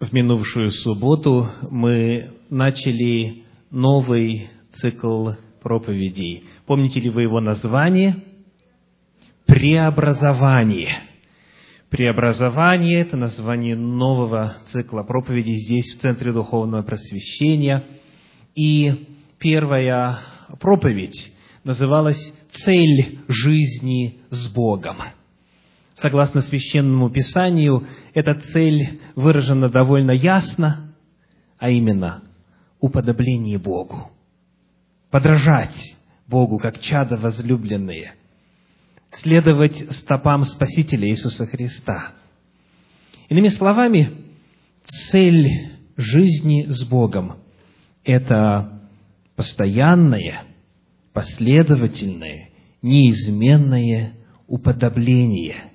В минувшую субботу мы начали новый цикл проповедей. Помните ли вы его название? Преобразование. Преобразование – это название нового цикла проповедей здесь, в Центре Духовного Просвещения. И первая проповедь называлась «Цель жизни с Богом». Согласно Священному Писанию, эта цель выражена довольно ясно, а именно уподобление Богу. Подражать Богу, как чада возлюбленные. Следовать стопам Спасителя Иисуса Христа. Иными словами, цель жизни с Богом – это постоянное, последовательное, неизменное уподобление –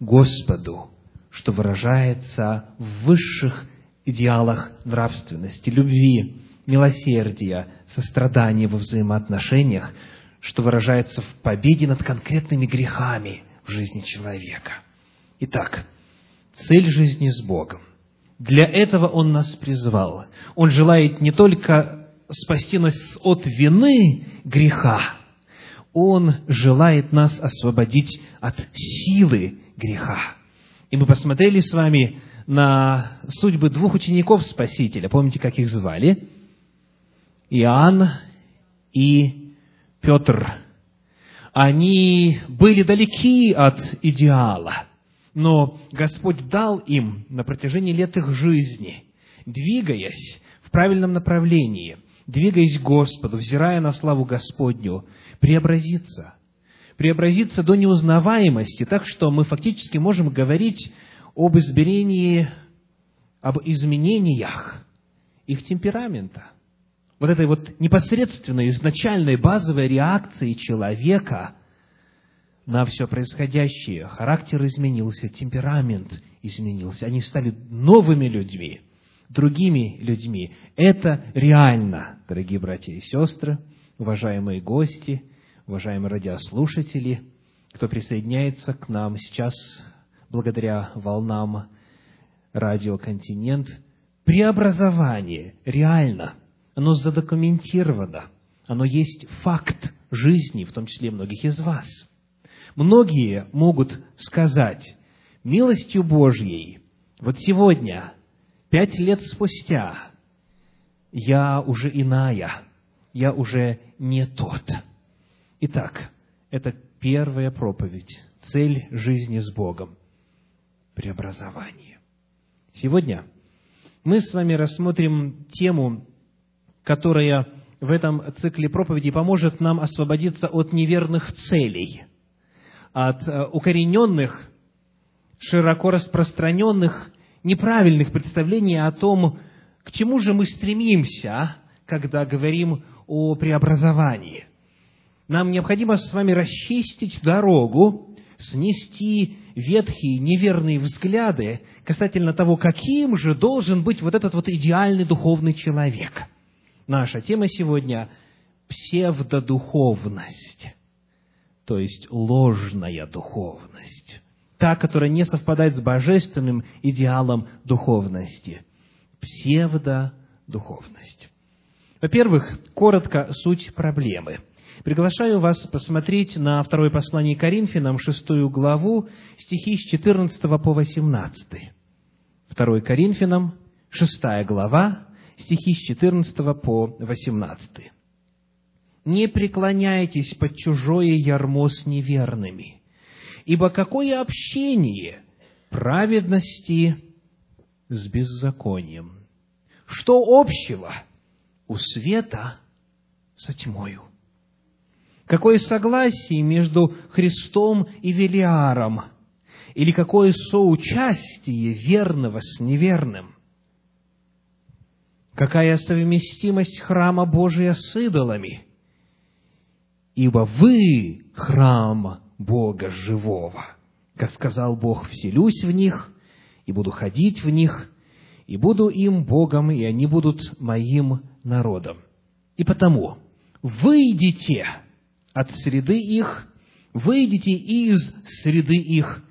Господу, что выражается в высших идеалах нравственности, любви, милосердия, сострадания во взаимоотношениях, что выражается в победе над конкретными грехами в жизни человека. Итак, цель жизни с Богом. Для этого Он нас призвал. Он желает не только спасти нас от вины греха, Он желает нас освободить от силы греха. И мы посмотрели с вами на судьбы двух учеников Спасителя. Помните, как их звали? Иоанн и Петр. Они были далеки от идеала, но Господь дал им на протяжении лет их жизни, двигаясь в правильном направлении, двигаясь к Господу, взирая на славу Господню, преобразиться – преобразиться до неузнаваемости, так что мы фактически можем говорить об измерении, об изменениях их темперамента. Вот этой вот непосредственной, изначальной, базовой реакции человека на все происходящее. Характер изменился, темперамент изменился. Они стали новыми людьми, другими людьми. Это реально, дорогие братья и сестры, уважаемые гости – уважаемые радиослушатели, кто присоединяется к нам сейчас благодаря волнам радио «Континент», преобразование реально, оно задокументировано, оно есть факт жизни, в том числе многих из вас. Многие могут сказать, милостью Божьей, вот сегодня, пять лет спустя, я уже иная, я уже не тот – Итак, это первая проповедь, цель жизни с Богом – преобразование. Сегодня мы с вами рассмотрим тему, которая в этом цикле проповеди поможет нам освободиться от неверных целей, от э, укорененных, широко распространенных, неправильных представлений о том, к чему же мы стремимся, когда говорим о преобразовании. Нам необходимо с вами расчистить дорогу, снести ветхие, неверные взгляды касательно того, каким же должен быть вот этот вот идеальный духовный человек. Наша тема сегодня – псевдодуховность, то есть ложная духовность, та, которая не совпадает с божественным идеалом духовности. Псевдодуховность. Во-первых, коротко суть проблемы – Приглашаю вас посмотреть на второе послание Коринфянам, шестую главу, стихи с 14 по 18. Второе Коринфянам, шестая глава, стихи с 14 по 18. «Не преклоняйтесь под чужое ярмо с неверными, ибо какое общение праведности с беззаконием? Что общего у света со тьмою? Какое согласие между Христом и Велиаром? Или какое соучастие верного с неверным? Какая совместимость храма Божия с идолами? Ибо вы – храм Бога живого. Как сказал Бог, вселюсь в них, и буду ходить в них, и буду им Богом, и они будут моим народом. И потому, выйдите от среды их, выйдите из среды их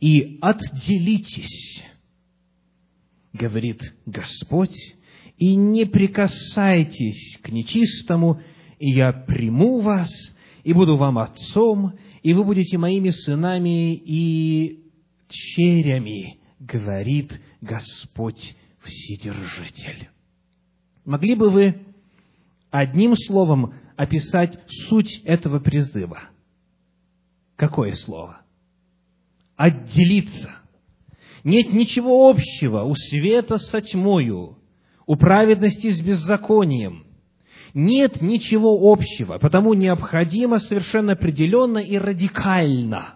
и отделитесь, говорит Господь, и не прикасайтесь к нечистому, и я приму вас, и буду вам отцом, и вы будете моими сынами и черями, говорит Господь Вседержитель. Могли бы вы одним словом описать суть этого призыва? Какое слово? Отделиться. Нет ничего общего у света со тьмою, у праведности с беззаконием. Нет ничего общего, потому необходимо совершенно определенно и радикально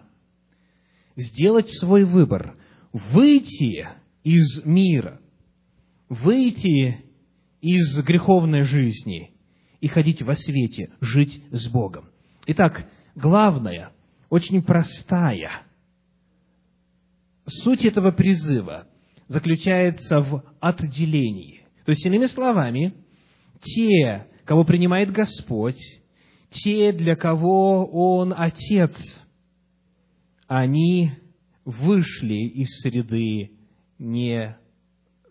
сделать свой выбор, выйти из мира, выйти из греховной жизни и ходить во свете, жить с Богом. Итак, главное, очень простая суть этого призыва заключается в отделении. То есть, иными словами, те, кого принимает Господь, те, для кого Он Отец, они вышли из среды не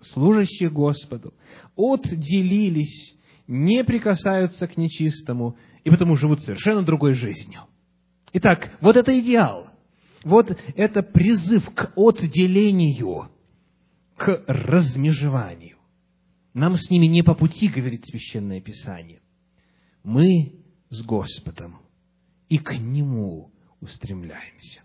служащих Господу, отделились, не прикасаются к нечистому, и потому живут совершенно другой жизнью. Итак, вот это идеал. Вот это призыв к отделению, к размежеванию. Нам с ними не по пути, говорит Священное Писание. Мы с Господом и к Нему устремляемся.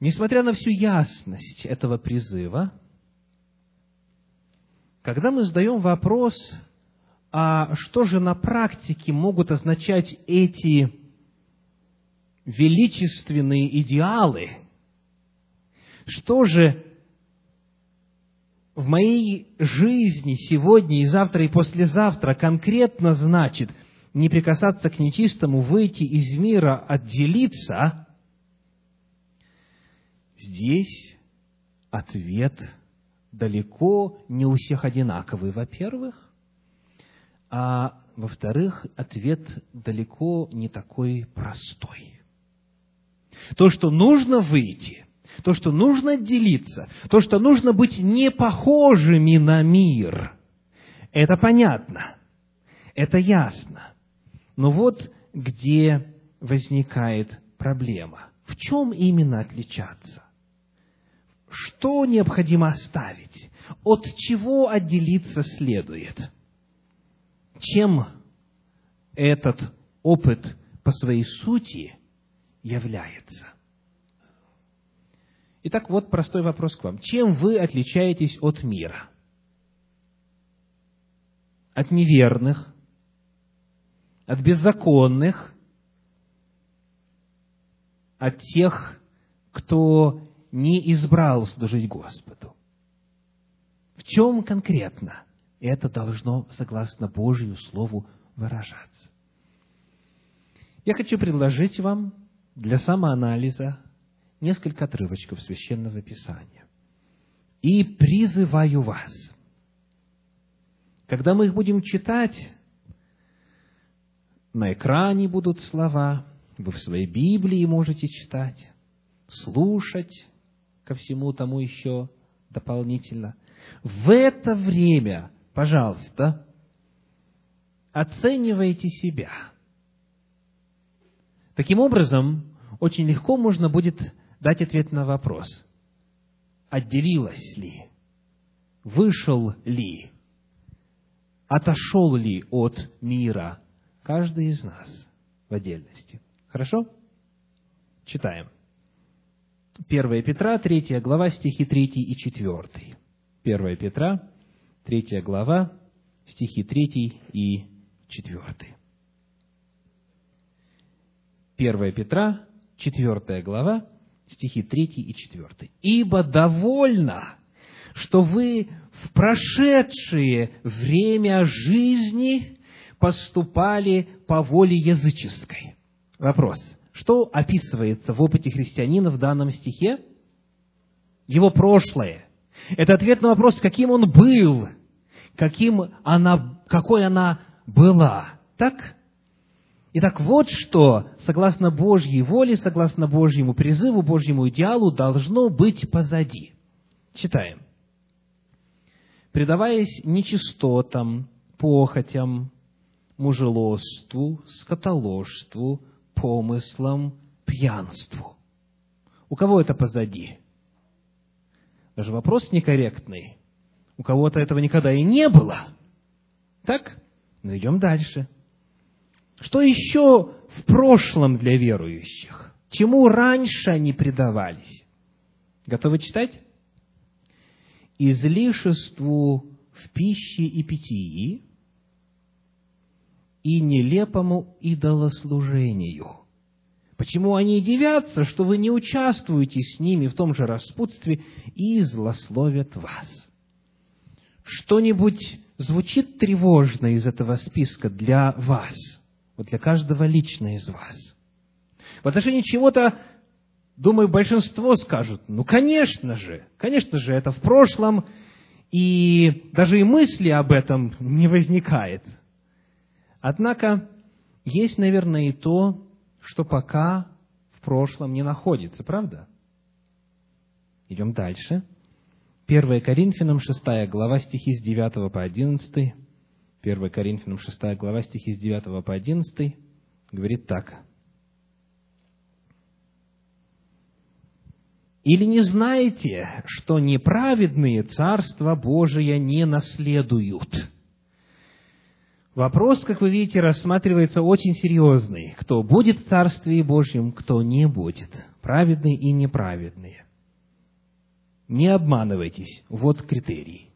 Несмотря на всю ясность этого призыва, когда мы задаем вопрос, а что же на практике могут означать эти величественные идеалы, что же в моей жизни сегодня и завтра и послезавтра конкретно значит не прикасаться к нечистому, выйти из мира, отделиться, Здесь ответ далеко не у всех одинаковый, во-первых, а во-вторых, ответ далеко не такой простой. То, что нужно выйти, то, что нужно отделиться, то, что нужно быть не похожими на мир, это понятно, это ясно. Но вот где возникает проблема. В чем именно отличаться? Что необходимо оставить? От чего отделиться следует? Чем этот опыт по своей сути является? Итак, вот простой вопрос к вам. Чем вы отличаетесь от мира? От неверных, от беззаконных, от тех, кто не избрал служить Господу. В чем конкретно это должно, согласно Божьему Слову, выражаться? Я хочу предложить вам для самоанализа несколько отрывочков Священного Писания. И призываю вас, когда мы их будем читать, на экране будут слова, вы в своей Библии можете читать, слушать, ко всему тому еще дополнительно. В это время, пожалуйста, оценивайте себя. Таким образом, очень легко можно будет дать ответ на вопрос, отделилась ли, вышел ли, отошел ли от мира каждый из нас в отдельности. Хорошо? Читаем. 1 Петра, 3 глава, стихи 3 и 4. 1 Петра, 3 глава, стихи 3 и 4. 1 Петра, 4 глава, стихи 3 и 4. «Ибо довольно, что вы в прошедшее время жизни поступали по воле языческой». Вопрос – что описывается в опыте христианина в данном стихе? Его прошлое. Это ответ на вопрос, каким он был, каким она, какой она была. Так? Итак, вот что, согласно Божьей воле, согласно Божьему призыву, Божьему идеалу, должно быть позади. Читаем. «Предаваясь нечистотам, похотям, мужелоству, скотоложству, помыслам, пьянству». У кого это позади? Даже вопрос некорректный. У кого-то этого никогда и не было. Так? Ну, идем дальше. Что еще в прошлом для верующих? Чему раньше они предавались? Готовы читать? Излишеству в пище и питьи и нелепому идолослужению. Почему они дивятся, что вы не участвуете с ними в том же распутстве и злословят вас? Что-нибудь звучит тревожно из этого списка для вас, вот для каждого лично из вас? В отношении чего-то, думаю, большинство скажут, ну, конечно же, конечно же, это в прошлом, и даже и мысли об этом не возникает. Однако, есть, наверное, и то, что пока в прошлом не находится, правда? Идем дальше. 1 Коринфянам 6 глава стихи с 9 по 11. 1 Коринфянам 6 глава стихи с 9 по 11 говорит так. Или не знаете, что неправедные Царство Божие не наследуют? Вопрос, как вы видите, рассматривается очень серьезный. Кто будет в Царстве Божьем, кто не будет. Праведные и неправедные. Не обманывайтесь. Вот критерий.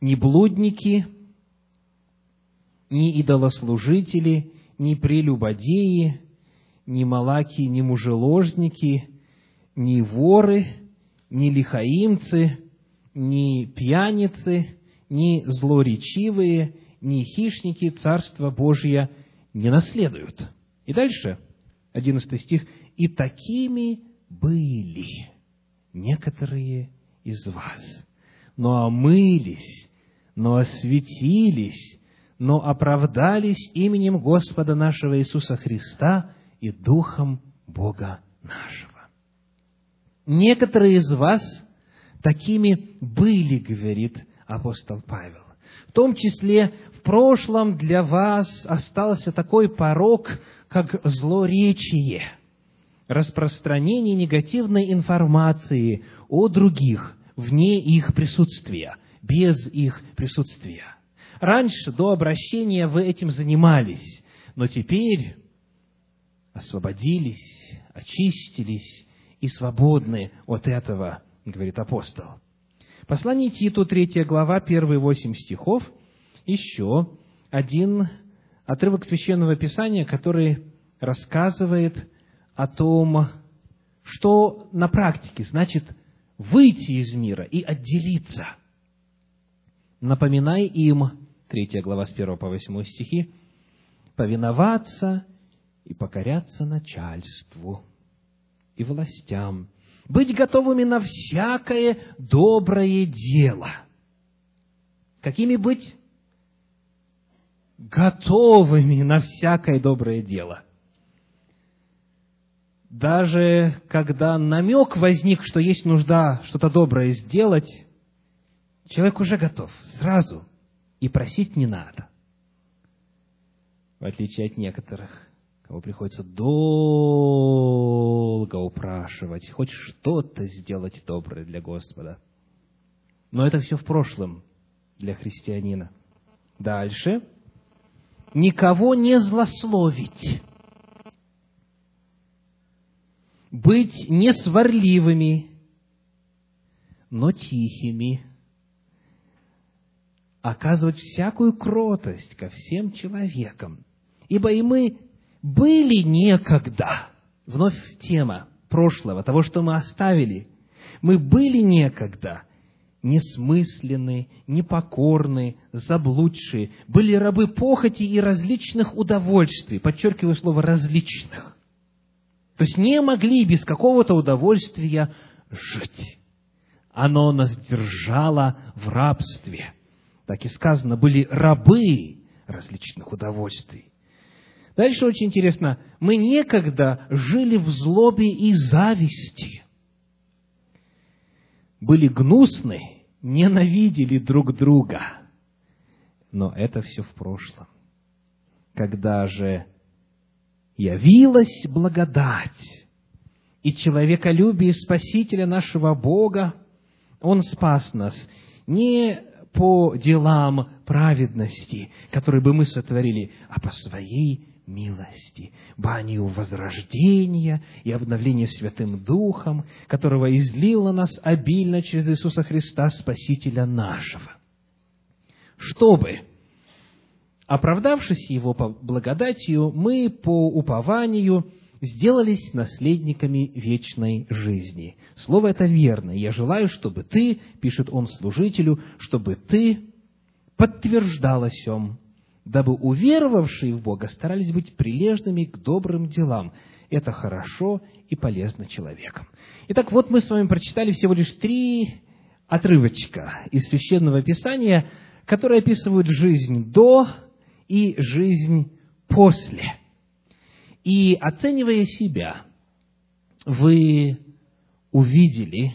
Ни блудники, ни идолослужители, ни прелюбодеи, ни малаки, ни мужеложники, ни воры, ни лихаимцы, ни пьяницы, ни злоречивые, ни хищники Царство Божье не наследуют. И дальше, 11 стих, «И такими были некоторые из вас, но омылись, но осветились, но оправдались именем Господа нашего Иисуса Христа и Духом Бога нашего». Некоторые из вас такими были, говорит апостол Павел. В том числе в прошлом для вас остался такой порог, как злоречие, распространение негативной информации о других вне их присутствия, без их присутствия. Раньше, до обращения, вы этим занимались, но теперь освободились, очистились и свободны от этого, говорит апостол. Послание Титу, третья глава, первые восемь стихов, еще один отрывок Священного Писания, который рассказывает о том, что на практике значит выйти из мира и отделиться. Напоминай им, третья глава с 1 по 8 стихи, повиноваться и покоряться начальству и властям, быть готовыми на всякое доброе дело. Какими быть? Готовыми на всякое доброе дело. Даже когда намек возник, что есть нужда что-то доброе сделать, человек уже готов сразу, и просить не надо. В отличие от некоторых кого приходится долго упрашивать, хоть что-то сделать доброе для Господа. Но это все в прошлом для христианина. Дальше. Никого не злословить. Быть не сварливыми, но тихими. Оказывать всякую кротость ко всем человекам. Ибо и мы были некогда, вновь тема прошлого, того, что мы оставили, мы были некогда несмысленны, непокорны, заблудшие, были рабы похоти и различных удовольствий, подчеркиваю слово «различных». То есть не могли без какого-то удовольствия жить. Оно нас держало в рабстве. Так и сказано, были рабы различных удовольствий. Дальше очень интересно. Мы некогда жили в злобе и зависти. Были гнусны, ненавидели друг друга. Но это все в прошлом. Когда же явилась благодать и человеколюбие Спасителя нашего Бога, Он спас нас не по делам праведности, которые бы мы сотворили, а по своей милости, банию возрождения и обновления Святым Духом, которого излил на нас обильно через Иисуса Христа, Спасителя нашего. Чтобы, оправдавшись Его благодатью, мы по упованию сделались наследниками вечной жизни. Слово это верно. Я желаю, чтобы ты, пишет он служителю, чтобы ты подтверждал о сем, дабы уверовавшие в Бога старались быть прилежными к добрым делам. Это хорошо и полезно человеком. Итак, вот мы с вами прочитали всего лишь три отрывочка из Священного Писания, которые описывают жизнь до и жизнь после – и оценивая себя, вы увидели,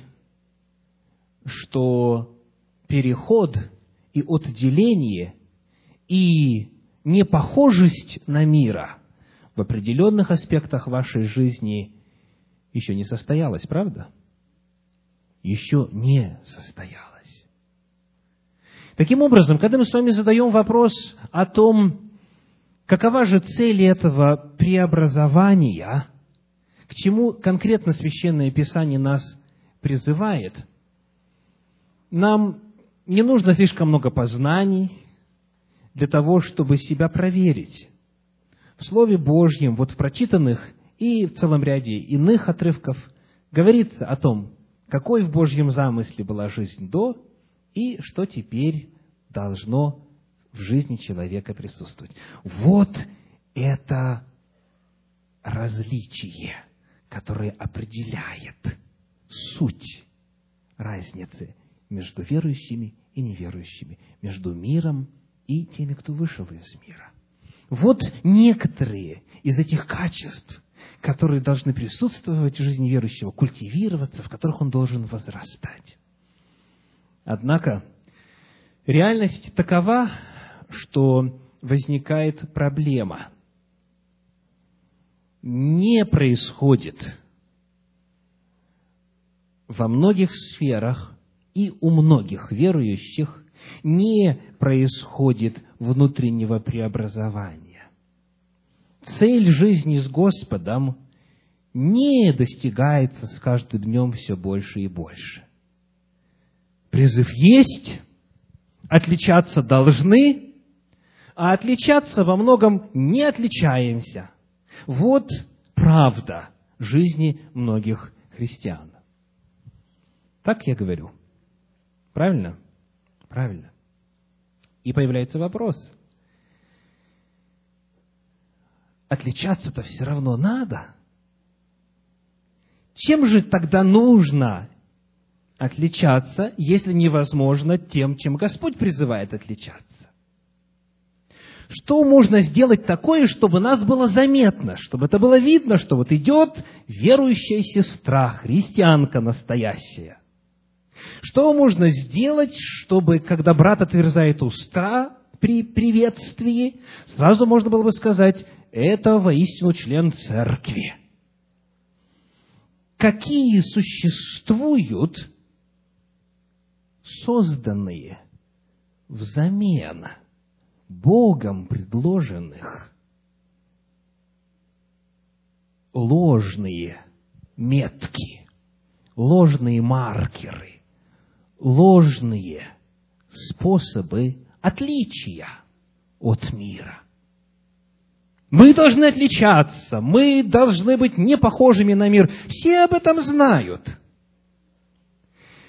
что переход и отделение и непохожесть на мира в определенных аспектах вашей жизни еще не состоялась, правда? Еще не состоялась. Таким образом, когда мы с вами задаем вопрос о том, Какова же цель этого преобразования? К чему конкретно Священное Писание нас призывает? Нам не нужно слишком много познаний для того, чтобы себя проверить. В Слове Божьем, вот в прочитанных и в целом ряде иных отрывков, говорится о том, какой в Божьем замысле была жизнь до и что теперь должно в жизни человека присутствовать. Вот это различие, которое определяет суть разницы между верующими и неверующими, между миром и теми, кто вышел из мира. Вот некоторые из этих качеств, которые должны присутствовать в жизни верующего, культивироваться, в которых он должен возрастать. Однако, реальность такова, что возникает проблема. Не происходит во многих сферах и у многих верующих не происходит внутреннего преобразования. Цель жизни с Господом не достигается с каждым днем все больше и больше. Призыв есть, отличаться должны, а отличаться во многом не отличаемся. Вот правда жизни многих христиан. Так я говорю. Правильно? Правильно. И появляется вопрос. Отличаться-то все равно надо. Чем же тогда нужно отличаться, если невозможно тем, чем Господь призывает отличаться? Что можно сделать такое, чтобы нас было заметно, чтобы это было видно, что вот идет верующая сестра, христианка настоящая? Что можно сделать, чтобы, когда брат отверзает уста при приветствии, сразу можно было бы сказать, это воистину член церкви? Какие существуют созданные взамен – Богом предложенных ложные метки, ложные маркеры, ложные способы отличия от мира. Мы должны отличаться, мы должны быть не похожими на мир. Все об этом знают –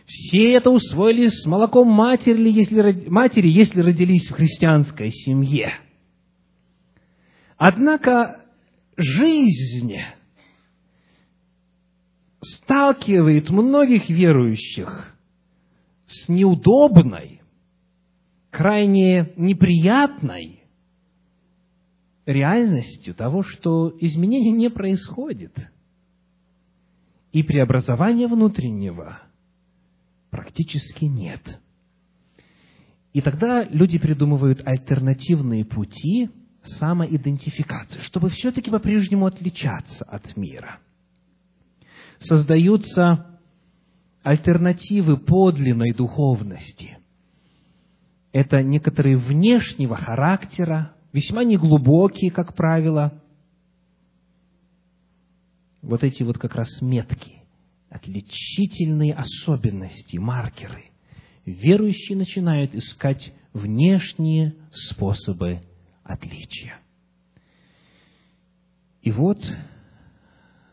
все это усвоили с молоком матери, если, матери, если родились в христианской семье. Однако жизнь сталкивает многих верующих с неудобной, крайне неприятной реальностью того, что изменения не происходит. И преобразования внутреннего практически нет. И тогда люди придумывают альтернативные пути самоидентификации, чтобы все-таки по-прежнему отличаться от мира. Создаются альтернативы подлинной духовности. Это некоторые внешнего характера, весьма неглубокие, как правило, вот эти вот как раз метки, отличительные особенности, маркеры. Верующие начинают искать внешние способы отличия. И вот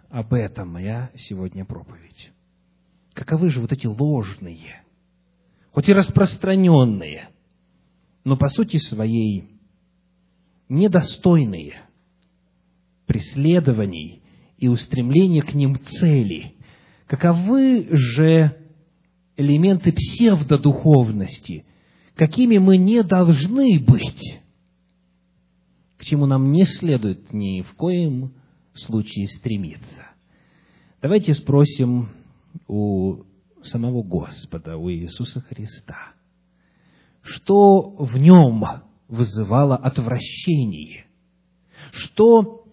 об этом моя сегодня проповедь. Каковы же вот эти ложные, хоть и распространенные, но по сути своей недостойные преследований и устремления к ним цели. Каковы же элементы псевдодуховности, какими мы не должны быть, к чему нам не следует ни в коем случае стремиться. Давайте спросим у самого Господа, у Иисуса Христа, что в нем вызывало отвращение, что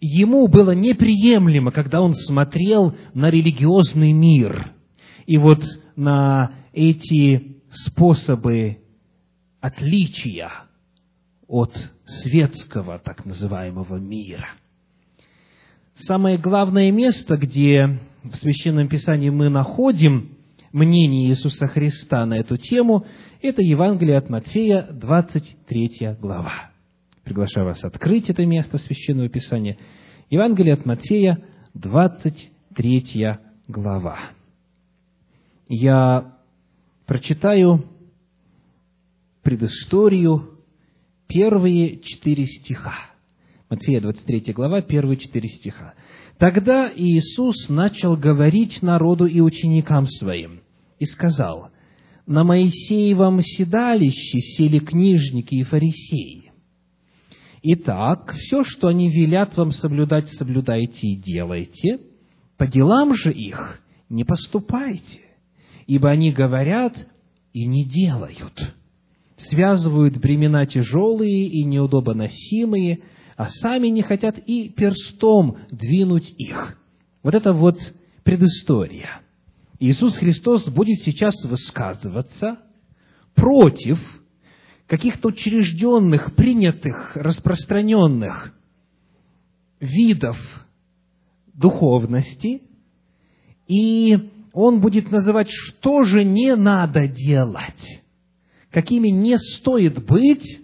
ему было неприемлемо, когда он смотрел на религиозный мир? И вот на эти способы отличия от светского так называемого мира. Самое главное место, где в Священном Писании мы находим мнение Иисуса Христа на эту тему, это Евангелие от Матфея, 23 глава. Приглашаю вас открыть это место Священного Писания. Евангелие от Матфея, 23 глава. Я прочитаю предысторию, первые четыре стиха. Матфея, 23 глава, первые четыре стиха. Тогда Иисус начал говорить народу и ученикам своим, и сказал, «На Моисеевом седалище сели книжники и фарисеи. Итак, все, что они велят вам соблюдать, соблюдайте и делайте, по делам же их не поступайте, ибо они говорят и не делают, связывают бремена тяжелые и неудобоносимые, а сами не хотят и перстом двинуть их. Вот это вот предыстория. Иисус Христос будет сейчас высказываться против каких-то учрежденных, принятых, распространенных видов духовности, и он будет называть, что же не надо делать, какими не стоит быть,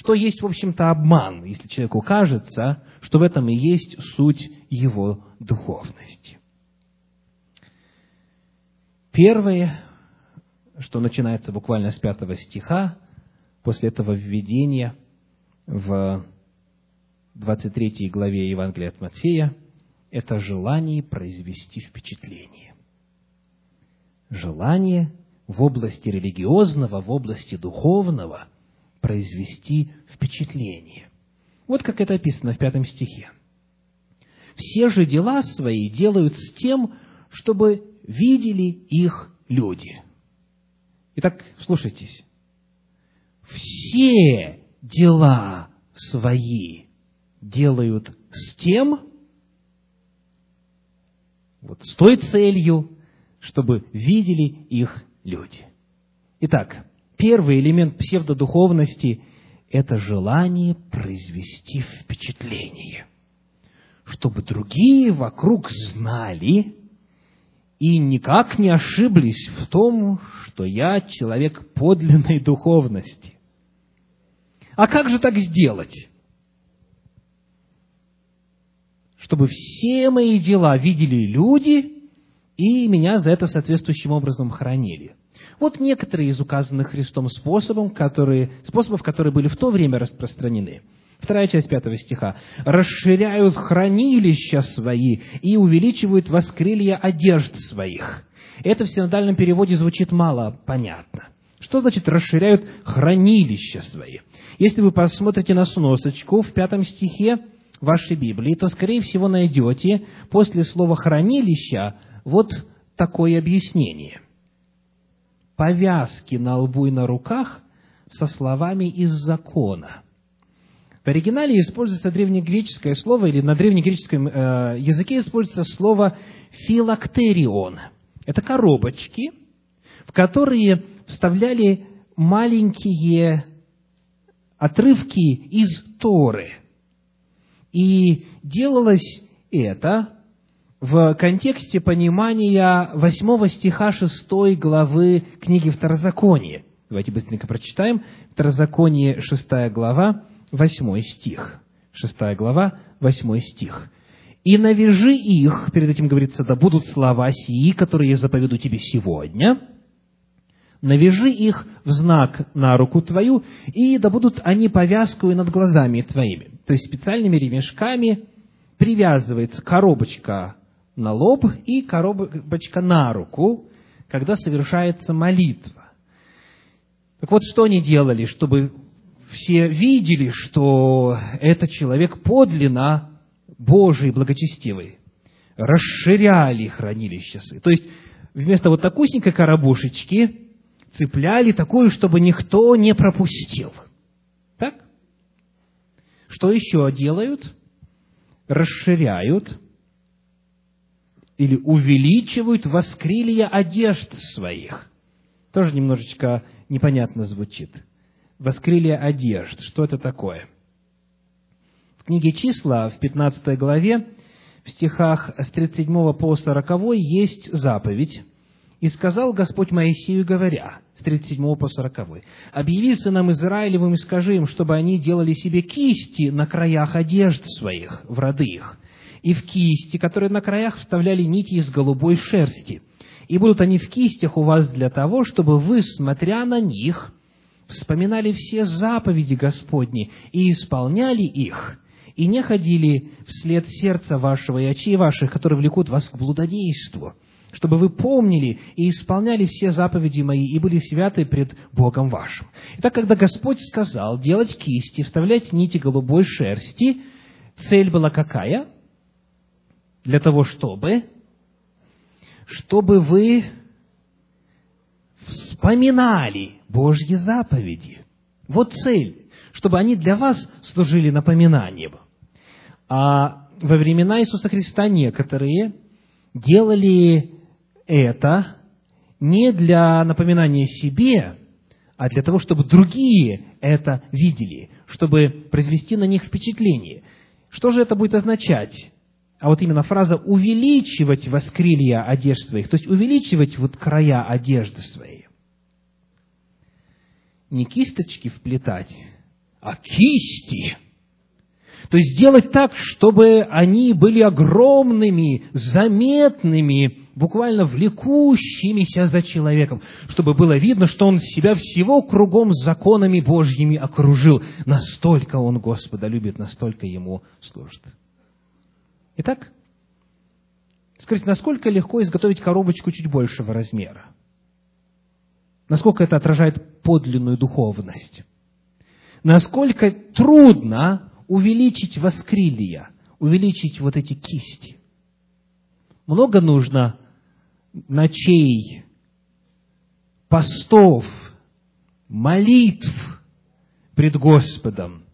что есть, в общем-то, обман, если человеку кажется, что в этом и есть суть его духовности. Первое, что начинается буквально с пятого стиха, после этого введения в 23 главе Евангелия от Матфея, это желание произвести впечатление. Желание в области религиозного, в области духовного – произвести впечатление. Вот как это описано в пятом стихе. Все же дела свои делают с тем, чтобы видели их люди. Итак, слушайтесь. Все дела свои делают с тем, вот с той целью, чтобы видели их люди. Итак, первый элемент псевдодуховности – это желание произвести впечатление, чтобы другие вокруг знали и никак не ошиблись в том, что я человек подлинной духовности. А как же так сделать? Чтобы все мои дела видели люди и меня за это соответствующим образом хранили. Вот некоторые из указанных Христом способов, которые, способов, которые были в то время распространены. Вторая часть пятого стиха. «Расширяют хранилища свои и увеличивают воскрелья одежд своих». Это в синодальном переводе звучит мало понятно. Что значит расширяют хранилища свои? Если вы посмотрите на сносочку в пятом стихе вашей Библии, то, скорее всего, найдете после слова «хранилища» вот такое объяснение. Повязки на лбу и на руках со словами из закона. В оригинале используется древнегреческое слово, или на древнегреческом э, языке используется слово «филактерион». Это коробочки, в которые вставляли маленькие отрывки из Торы. И делалось это в контексте понимания восьмого стиха шестой главы книги Второзакония. Давайте быстренько прочитаем. Второзаконие, шестая глава, восьмой стих. Шестая глава, восьмой стих. «И навяжи их», перед этим говорится, «да будут слова сии, которые я заповеду тебе сегодня, навяжи их в знак на руку твою, и да будут они повязкою над глазами твоими». То есть специальными ремешками привязывается коробочка на лоб и коробочка на руку, когда совершается молитва. Так вот, что они делали, чтобы все видели, что этот человек подлинно Божий, благочестивый. Расширяли хранилище свои. То есть, вместо вот такусенькой коробушечки цепляли такую, чтобы никто не пропустил. Так? Что еще делают? Расширяют или увеличивают воскрилия одежд своих. Тоже немножечко непонятно звучит. Воскрилие одежд. Что это такое? В книге «Числа» в 15 главе, в стихах с 37 по 40 есть заповедь. «И сказал Господь Моисею, говоря, с 37 по 40, «Объяви сынам Израилевым и скажи им, чтобы они делали себе кисти на краях одежд своих, в роды их, и в кисти, которые на краях вставляли нити из голубой шерсти, и будут они в кистях у вас для того, чтобы вы, смотря на них, вспоминали все заповеди Господни и исполняли их, и не ходили вслед сердца вашего и очей ваших, которые влекут вас к блудодейству, чтобы вы помнили и исполняли все заповеди мои и были святы пред Богом вашим. Итак, когда Господь сказал делать кисти, вставлять нити голубой шерсти, цель была какая? Для того, чтобы чтобы вы вспоминали Божьи заповеди. Вот цель, чтобы они для вас служили напоминанием. А во времена Иисуса Христа некоторые делали это не для напоминания себе, а для того, чтобы другие это видели, чтобы произвести на них впечатление. Что же это будет означать? А вот именно фраза «увеличивать воскрилья одежд своих», то есть увеличивать вот края одежды своей. Не кисточки вплетать, а кисти. То есть сделать так, чтобы они были огромными, заметными, буквально влекущимися за человеком, чтобы было видно, что он себя всего кругом законами Божьими окружил. Настолько он Господа любит, настолько ему служит. Итак, скажите, насколько легко изготовить коробочку чуть большего размера? Насколько это отражает подлинную духовность? Насколько трудно увеличить воскрилия, увеличить вот эти кисти? Много нужно ночей, постов, молитв пред Господом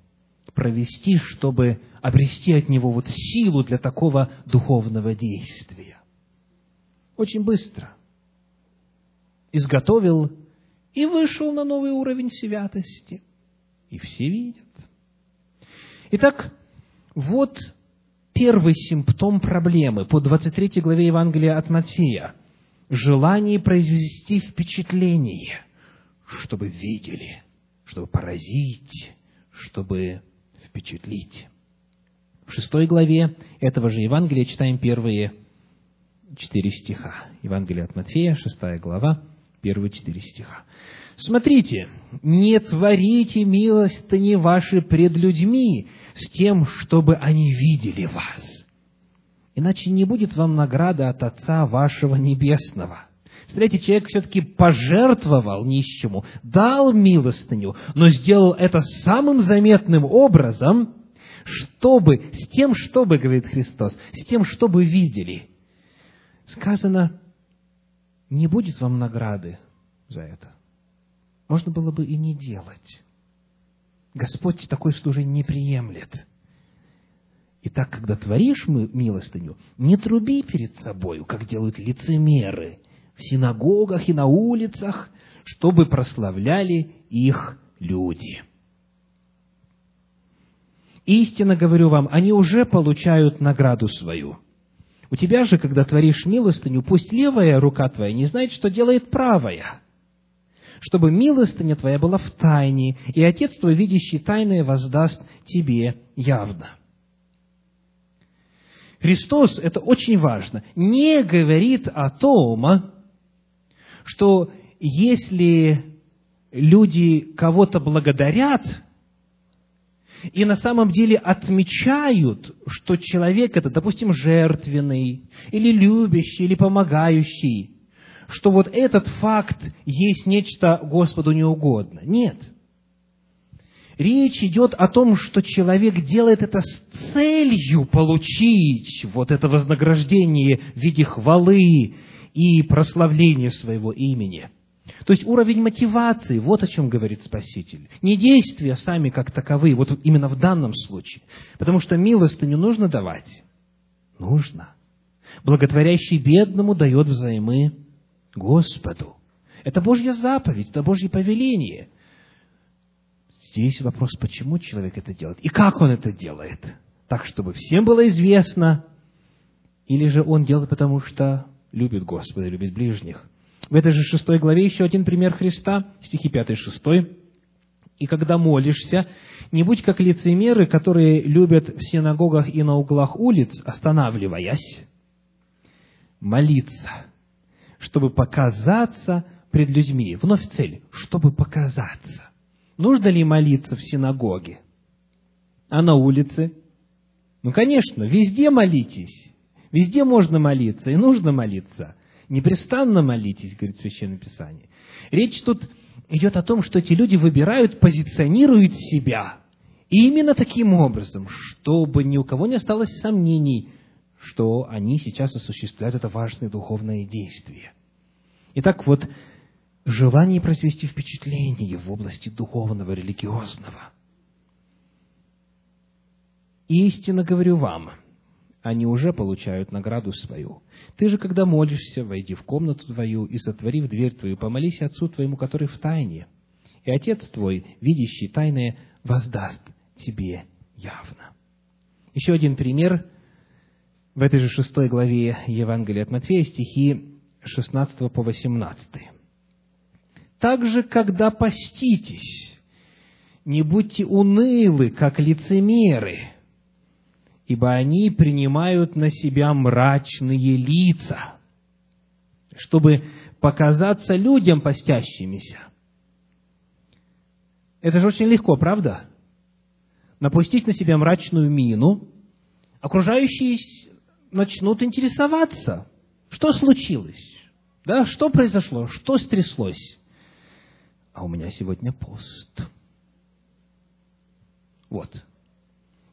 провести, чтобы обрести от него вот силу для такого духовного действия. Очень быстро. Изготовил и вышел на новый уровень святости. И все видят. Итак, вот первый симптом проблемы по 23 главе Евангелия от Матфея. Желание произвести впечатление, чтобы видели, чтобы поразить, чтобы впечатлить. В шестой главе этого же Евангелия читаем первые четыре стиха. Евангелие от Матфея, шестая глава, первые четыре стиха. Смотрите, не творите милостыни ваши пред людьми с тем, чтобы они видели вас. Иначе не будет вам награды от Отца вашего Небесного. Смотрите, человек все-таки пожертвовал нищему, дал милостыню, но сделал это самым заметным образом, чтобы, с тем, чтобы, говорит Христос, с тем, чтобы видели. Сказано, не будет вам награды за это. Можно было бы и не делать. Господь такое служение не приемлет. Итак, когда творишь милостыню, не труби перед собою, как делают лицемеры в синагогах и на улицах, чтобы прославляли их люди. Истинно говорю вам, они уже получают награду свою. У тебя же, когда творишь милостыню, пусть левая рука твоя не знает, что делает правая, чтобы милостыня твоя была в тайне, и Отец твой, видящий тайное, воздаст тебе явно. Христос, это очень важно, не говорит о том, что если люди кого-то благодарят, и на самом деле отмечают, что человек это, допустим, жертвенный, или любящий, или помогающий, что вот этот факт есть нечто Господу неугодно. Нет. Речь идет о том, что человек делает это с целью получить вот это вознаграждение в виде хвалы и прославления своего имени. То есть уровень мотивации, вот о чем говорит Спаситель. Не действия сами как таковые, вот именно в данном случае. Потому что милостыню нужно давать. Нужно. Благотворящий бедному дает взаймы Господу. Это Божья заповедь, это Божье повеление. Здесь вопрос, почему человек это делает и как он это делает. Так, чтобы всем было известно, или же он делает, потому что любит Господа, любит ближних. В этой же шестой главе еще один пример Христа, стихи 5 и 6. «И когда молишься, не будь как лицемеры, которые любят в синагогах и на углах улиц, останавливаясь, молиться, чтобы показаться пред людьми. Вновь цель, чтобы показаться. Нужно ли молиться в синагоге? А на улице? Ну, конечно, везде молитесь. Везде можно молиться и нужно молиться. Непрестанно молитесь, говорит Священное Писание. Речь тут идет о том, что эти люди выбирают, позиционируют себя. И именно таким образом, чтобы ни у кого не осталось сомнений, что они сейчас осуществляют это важное духовное действие. Итак, вот желание произвести впечатление в области духовного, религиозного. Истинно говорю вам – они уже получают награду свою. Ты же, когда молишься, войди в комнату твою и, сотворив дверь твою, помолись Отцу твоему, который в тайне. И Отец твой, видящий тайное, воздаст тебе явно. Еще один пример в этой же шестой главе Евангелия от Матфея, стихи 16 по 18. «Также, когда поститесь, не будьте унылы, как лицемеры, ибо они принимают на себя мрачные лица, чтобы показаться людям постящимися. Это же очень легко, правда? Напустить на себя мрачную мину, окружающие начнут интересоваться, что случилось, да, что произошло, что стряслось. А у меня сегодня пост. Вот.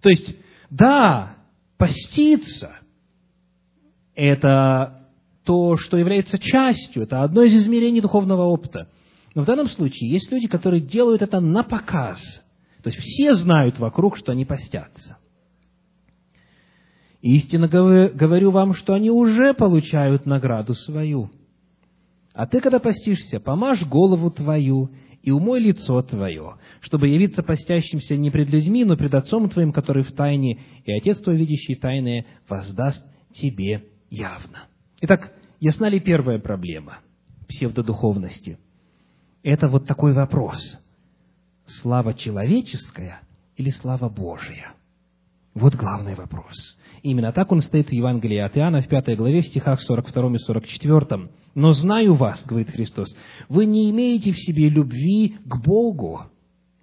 То есть, да, поститься – это то, что является частью, это одно из измерений духовного опыта. Но в данном случае есть люди, которые делают это на показ. То есть все знают вокруг, что они постятся. Истинно говорю вам, что они уже получают награду свою. А ты, когда постишься, помажь голову твою и умой лицо твое, чтобы явиться постящимся не пред людьми, но пред Отцом твоим, который в тайне, и Отец твой, видящий тайное, воздаст тебе явно. Итак, ясна ли первая проблема псевдодуховности? Это вот такой вопрос. Слава человеческая или слава Божия? Вот главный вопрос. Именно так он стоит в Евангелии от Иоанна в пятой главе, стихах 42 и 44. «Но знаю вас, — говорит Христос, — вы не имеете в себе любви к Богу.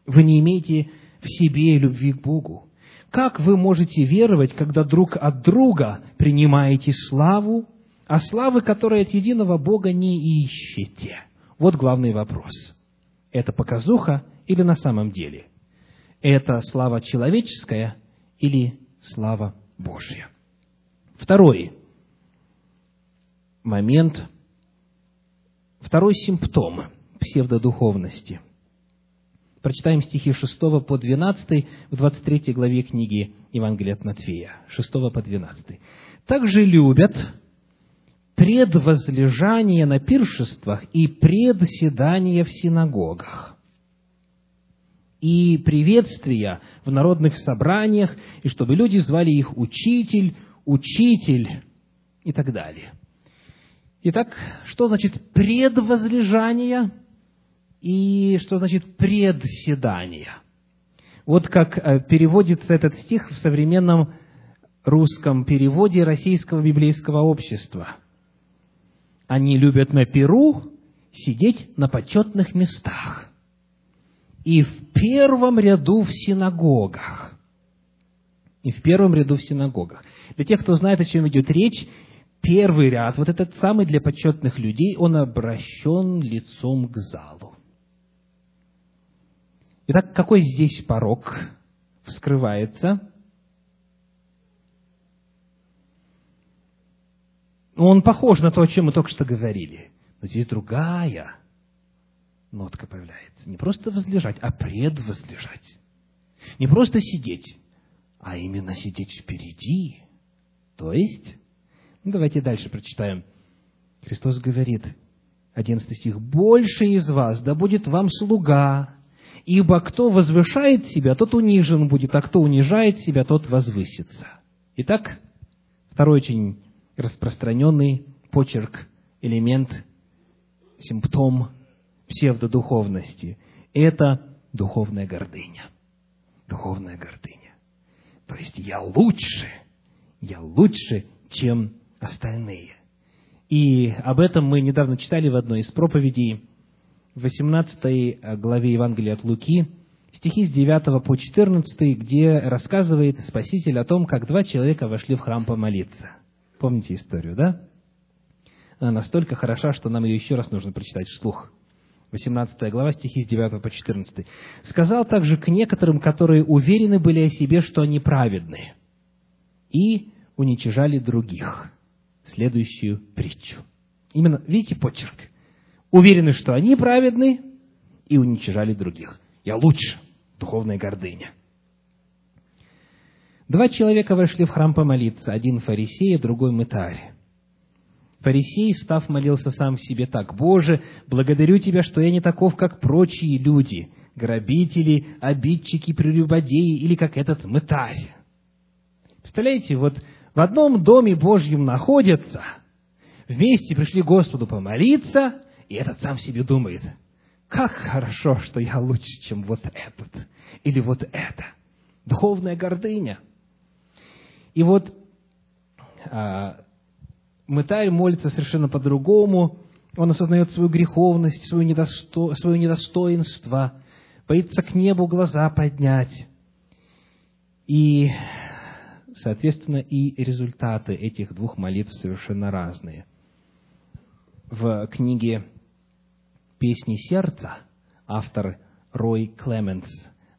Вы не имеете в себе любви к Богу. Как вы можете веровать, когда друг от друга принимаете славу, а славы, которой от единого Бога не ищете. Вот главный вопрос. Это показуха или на самом деле? Это слава человеческая или слава Божья? Второй момент, второй симптом псевдодуховности. Прочитаем стихи 6 по 12 в 23 главе книги Евангелия от Матфея, 6 по 12. «Также любят предвозлежание на пиршествах и председание в синагогах, и приветствия в народных собраниях, и чтобы люди звали их учитель, учитель и так далее. Итак, что значит предвозлежание и что значит председание? Вот как э, переводится этот стих в современном русском переводе Российского библейского общества – они любят на перу сидеть на почетных местах. И в первом ряду в синагогах. И в первом ряду в синагогах. Для тех, кто знает, о чем идет речь, первый ряд, вот этот самый для почетных людей, он обращен лицом к залу. Итак, какой здесь порог вскрывается? Он похож на то, о чем мы только что говорили. Но здесь другая нотка появляется. Не просто возлежать, а предвозлежать. Не просто сидеть, а именно сидеть впереди. То есть, ну, давайте дальше прочитаем. Христос говорит, 11 стих, «Больше из вас да будет вам слуга, ибо кто возвышает себя, тот унижен будет, а кто унижает себя, тот возвысится». Итак, второй очень распространенный почерк, элемент, симптом псевдодуховности. Это духовная гордыня. Духовная гордыня. То есть я лучше, я лучше, чем остальные. И об этом мы недавно читали в одной из проповедей, в 18 главе Евангелия от Луки, стихи с 9 по 14, где рассказывает Спаситель о том, как два человека вошли в храм помолиться. Помните историю, да? Она настолько хороша, что нам ее еще раз нужно прочитать вслух. 18 глава, стихи с 9 по 14. «Сказал также к некоторым, которые уверены были о себе, что они праведны, и уничижали других». Следующую притчу. Именно, видите, почерк. Уверены, что они праведны, и уничижали других. Я лучше. Духовная гордыня. Два человека вошли в храм помолиться, один фарисей, а другой мытарь. Фарисей, став, молился сам в себе так, «Боже, благодарю Тебя, что я не таков, как прочие люди, грабители, обидчики, прелюбодеи или как этот мытарь». Представляете, вот в одном доме Божьем находятся, вместе пришли Господу помолиться, и этот сам себе думает, как хорошо, что я лучше, чем вот этот или вот это. Духовная гордыня – и вот а, мытарь молится совершенно по-другому, он осознает свою греховность, свое, недосто... свое недостоинство, боится к небу глаза поднять. И, соответственно, и результаты этих двух молитв совершенно разные. В книге «Песни сердца» автор Рой Клеменс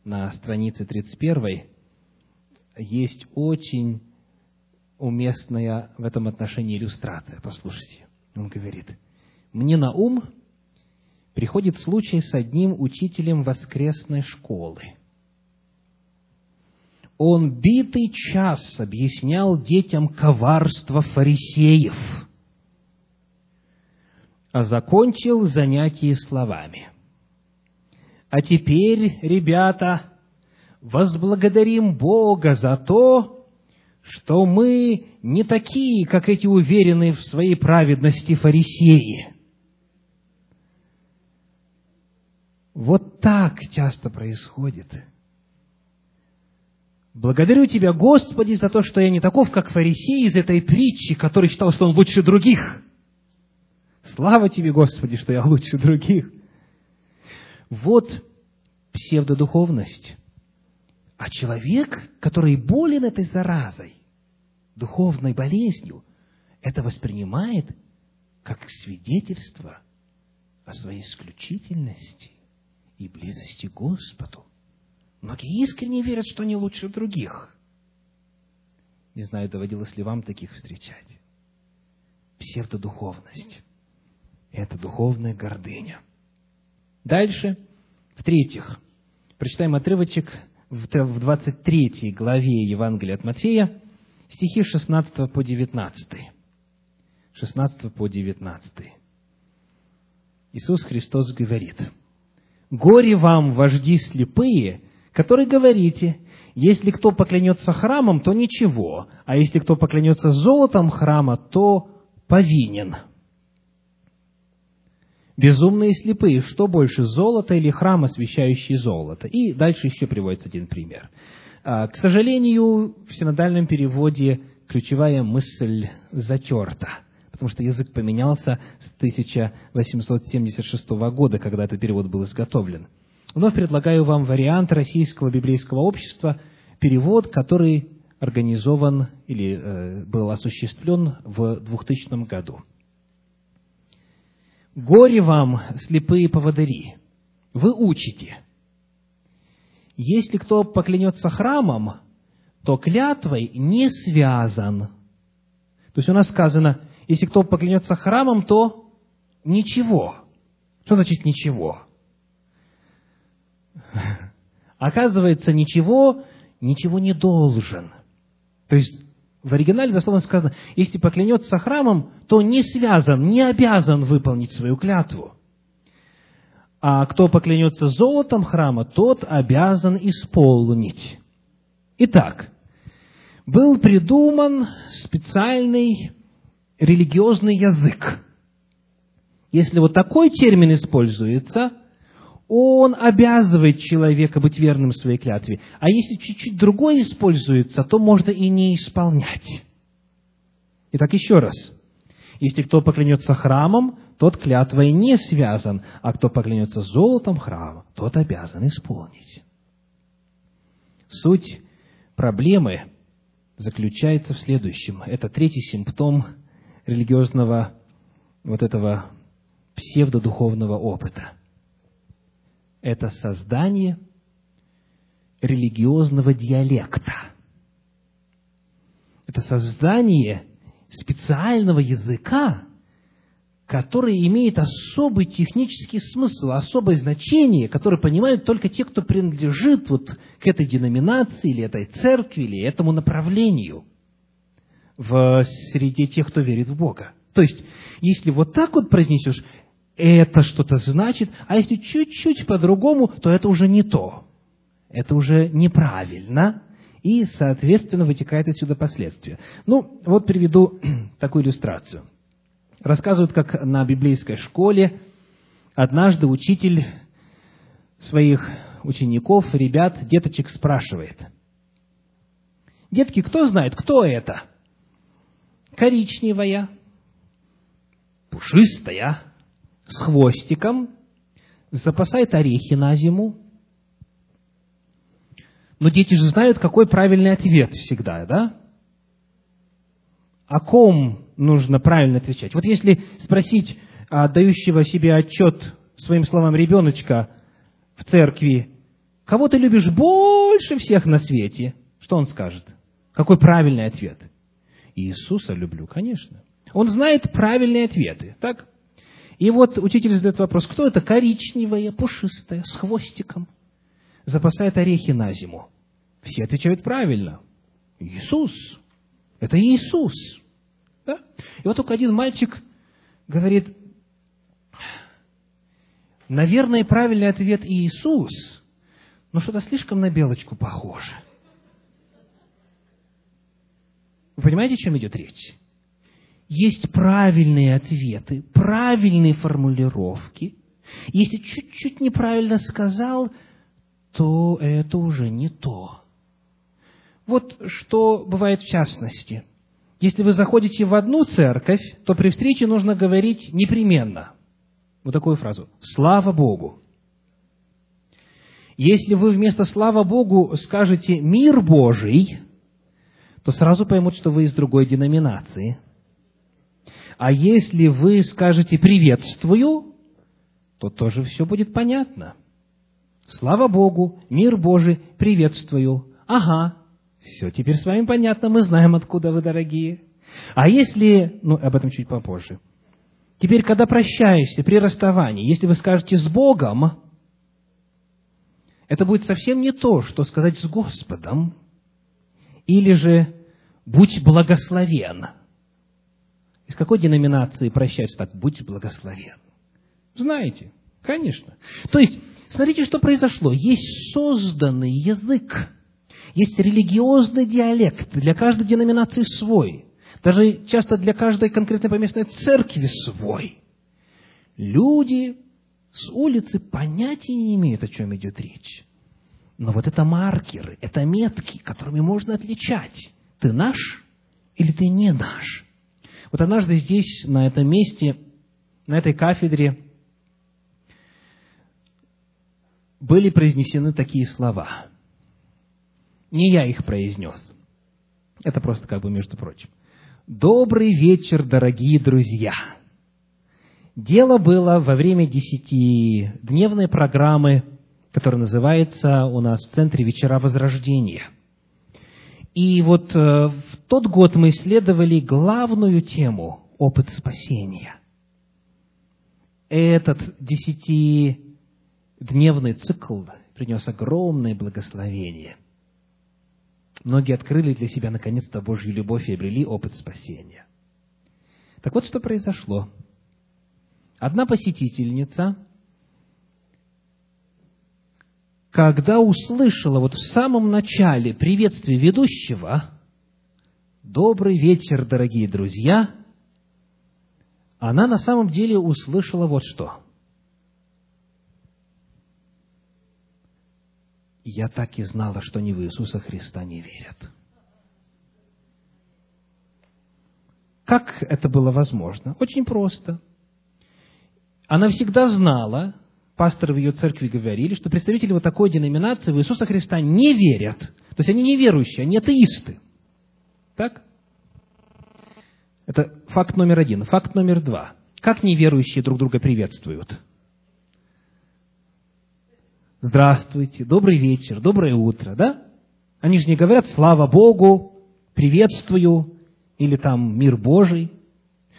на странице 31 есть очень уместная в этом отношении иллюстрация. Послушайте. Он говорит, «Мне на ум приходит случай с одним учителем воскресной школы. Он битый час объяснял детям коварство фарисеев, а закончил занятие словами. А теперь, ребята, возблагодарим Бога за то, что мы не такие, как эти уверенные в своей праведности фарисеи. Вот так часто происходит. Благодарю Тебя, Господи, за то, что я не таков, как фарисей из этой притчи, который считал, что он лучше других. Слава Тебе, Господи, что я лучше других. Вот псевдодуховность. А человек, который болен этой заразой, духовной болезнью, это воспринимает как свидетельство о своей исключительности и близости к Господу. Многие искренне верят, что они лучше других. Не знаю, доводилось ли вам таких встречать. Псевдодуховность. Это духовная гордыня. Дальше, в-третьих, прочитаем отрывочек в 23 главе Евангелия от Матфея, стихи 16 по 19. 16 по 19. Иисус Христос говорит, «Горе вам, вожди слепые, которые говорите, если кто поклянется храмом, то ничего, а если кто поклянется золотом храма, то повинен». Безумные слепые, что больше, золото или храм, освящающий золото? И дальше еще приводится один пример. А, к сожалению, в синодальном переводе ключевая мысль затерта, потому что язык поменялся с 1876 года, когда этот перевод был изготовлен. Вновь предлагаю вам вариант Российского библейского общества, перевод, который организован или э, был осуществлен в 2000 году. Горе вам, слепые поводыри! Вы учите. Если кто поклянется храмом, то клятвой не связан. То есть у нас сказано, если кто поклянется храмом, то ничего. Что значит ничего? Оказывается, ничего, ничего не должен. То есть в оригинале дословно сказано, если поклянется храмом, то не связан, не обязан выполнить свою клятву. А кто поклянется золотом храма, тот обязан исполнить. Итак, был придуман специальный религиозный язык. Если вот такой термин используется, он обязывает человека быть верным своей клятве. А если чуть-чуть другой используется, то можно и не исполнять. Итак, еще раз. Если кто поклянется храмом, тот клятвой не связан, а кто поклянется золотом храма, тот обязан исполнить. Суть проблемы заключается в следующем. Это третий симптом религиозного вот этого псевдодуховного опыта – это создание религиозного диалекта. Это создание специального языка, который имеет особый технический смысл, особое значение, которое понимают только те, кто принадлежит вот к этой деноминации, или этой церкви, или этому направлению в среде тех, кто верит в Бога. То есть, если вот так вот произнесешь, это что-то значит, а если чуть-чуть по-другому, то это уже не то. Это уже неправильно, и, соответственно, вытекает отсюда последствия. Ну, вот приведу такую иллюстрацию. Рассказывают, как на библейской школе однажды учитель своих учеников, ребят, деточек спрашивает. Детки, кто знает, кто это? Коричневая, пушистая, с хвостиком, запасает орехи на зиму. Но дети же знают, какой правильный ответ всегда, да? О ком нужно правильно отвечать? Вот если спросить отдающего себе отчет своим словам ребеночка в церкви, кого ты любишь больше всех на свете, что он скажет? Какой правильный ответ? Иисуса люблю, конечно. Он знает правильные ответы, так? И вот учитель задает вопрос, кто это коричневая, пушистая, с хвостиком, запасает орехи на зиму? Все отвечают правильно. Иисус. Это Иисус. Да? И вот только один мальчик говорит, наверное, правильный ответ Иисус, но что-то слишком на белочку похоже. Вы понимаете, о чем идет речь? есть правильные ответы, правильные формулировки. Если чуть-чуть неправильно сказал, то это уже не то. Вот что бывает в частности. Если вы заходите в одну церковь, то при встрече нужно говорить непременно. Вот такую фразу. «Слава Богу». Если вы вместо «Слава Богу» скажете «Мир Божий», то сразу поймут, что вы из другой деноминации – А если вы скажете «приветствую», то тоже все будет понятно. Слава Богу, мир Божий, приветствую. Ага, все, теперь с вами понятно, мы знаем, откуда вы, дорогие. А если, ну, об этом чуть попозже. Теперь, когда прощаешься при расставании, если вы скажете «с Богом», это будет совсем не то, что сказать «с Господом», или же «будь благословен». Из какой деноминации прощаться так? «Будь благословен». Знаете, конечно. То есть, смотрите, что произошло. Есть созданный язык, есть религиозный диалект, для каждой деноминации свой, даже часто для каждой конкретной поместной церкви свой. Люди с улицы понятия не имеют, о чем идет речь. Но вот это маркеры, это метки, которыми можно отличать. Ты наш или ты не наш. Вот однажды здесь, на этом месте, на этой кафедре, были произнесены такие слова. Не я их произнес. Это просто как бы между прочим. Добрый вечер, дорогие друзья! Дело было во время десятидневной программы, которая называется у нас в Центре «Вечера Возрождения». И вот э, в тот год мы исследовали главную тему – опыт спасения. Этот десяти дневный цикл принес огромное благословение. Многие открыли для себя наконец-то Божью любовь и обрели опыт спасения. Так вот, что произошло. Одна посетительница, когда услышала вот в самом начале приветствие ведущего «Добрый вечер, дорогие друзья», она на самом деле услышала вот что – я так и знала, что они в Иисуса Христа не верят. Как это было возможно? Очень просто. Она всегда знала, пасторы в ее церкви говорили, что представители вот такой деноминации в Иисуса Христа не верят. То есть они неверующие, они атеисты. Так? Это факт номер один. Факт номер два. Как неверующие друг друга приветствуют? Здравствуйте, добрый вечер, доброе утро, да? Они же не говорят «слава Богу», «приветствую» или там «мир Божий».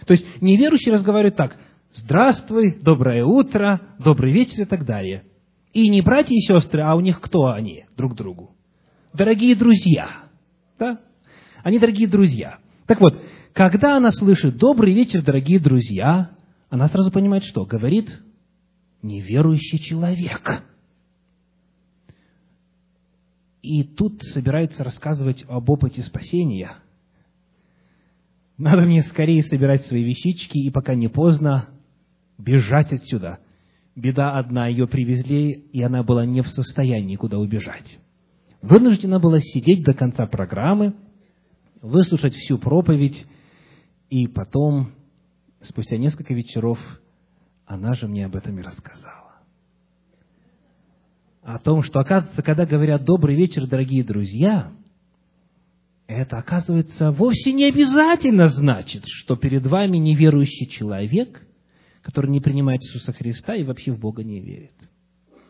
То есть неверующие разговаривают так «здравствуй», «доброе утро», «добрый вечер» и так далее. И не братья и сестры, а у них кто они друг другу? Дорогие друзья. Да? Они дорогие друзья. Так вот, когда она слышит «добрый вечер, дорогие друзья», она сразу понимает, что говорит неверующий человек – и тут собирается рассказывать об опыте спасения. Надо мне скорее собирать свои вещички, и пока не поздно, бежать отсюда. Беда одна, ее привезли, и она была не в состоянии куда убежать. Вынуждена была сидеть до конца программы, выслушать всю проповедь, и потом, спустя несколько вечеров, она же мне об этом и рассказала о том, что, оказывается, когда говорят «добрый вечер, дорогие друзья», это, оказывается, вовсе не обязательно значит, что перед вами неверующий человек, который не принимает Иисуса Христа и вообще в Бога не верит.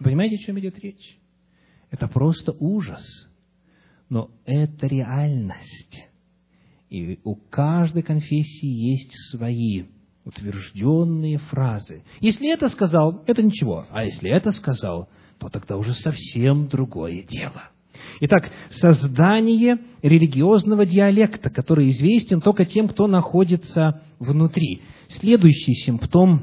Понимаете, о чем идет речь? Это просто ужас. Но это реальность. И у каждой конфессии есть свои утвержденные фразы. Если это сказал, это ничего. А если это сказал, то тогда уже совсем другое дело. Итак, создание религиозного диалекта, который известен только тем, кто находится внутри. Следующий симптом